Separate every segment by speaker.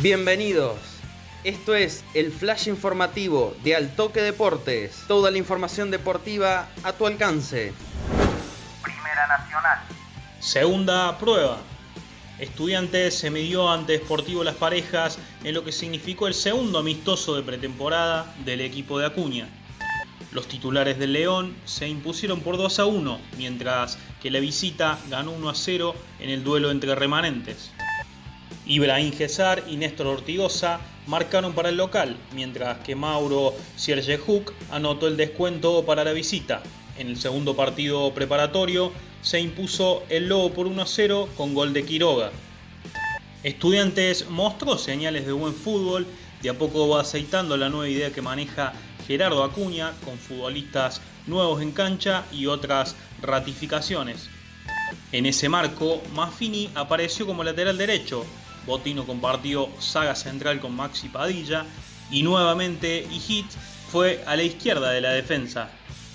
Speaker 1: Bienvenidos. Esto es el flash informativo de Altoque Deportes. Toda la información deportiva a tu alcance.
Speaker 2: Primera Nacional.
Speaker 3: Segunda prueba. Estudiantes se midió ante Sportivo Las Parejas en lo que significó el segundo amistoso de pretemporada del equipo de Acuña. Los titulares del León se impusieron por 2 a 1, mientras que la visita ganó 1 a 0 en el duelo entre remanentes. Ibrahim Gesar y Néstor Ortigosa marcaron para el local, mientras que Mauro Siergejuk anotó el descuento para la visita. En el segundo partido preparatorio se impuso el Lobo por 1 a 0 con gol de Quiroga. Estudiantes mostró señales de buen fútbol, de a poco va aceitando la nueva idea que maneja Gerardo Acuña, con futbolistas nuevos en cancha y otras ratificaciones. En ese marco, Maffini apareció como lateral derecho, Botino compartió saga central con Maxi Padilla y nuevamente Hit fue a la izquierda de la defensa.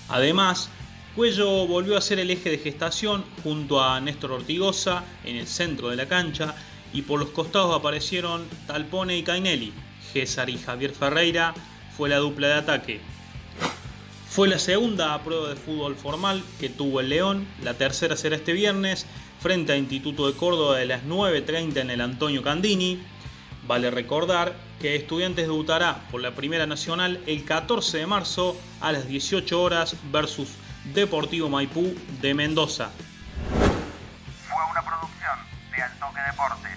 Speaker 3: Además, Cuello volvió a ser el eje de gestación junto a Néstor Ortigosa en el centro de la cancha y por los costados aparecieron Talpone y Cainelli. César y Javier Ferreira fue la dupla de ataque. Fue la segunda prueba de fútbol formal que tuvo el León, la tercera será este viernes frente a Instituto de Córdoba de las 9.30 en el Antonio Candini. Vale recordar que Estudiantes debutará por la Primera Nacional el 14 de marzo a las 18 horas versus Deportivo Maipú de Mendoza.
Speaker 2: Fue una producción de Altoque Deportes.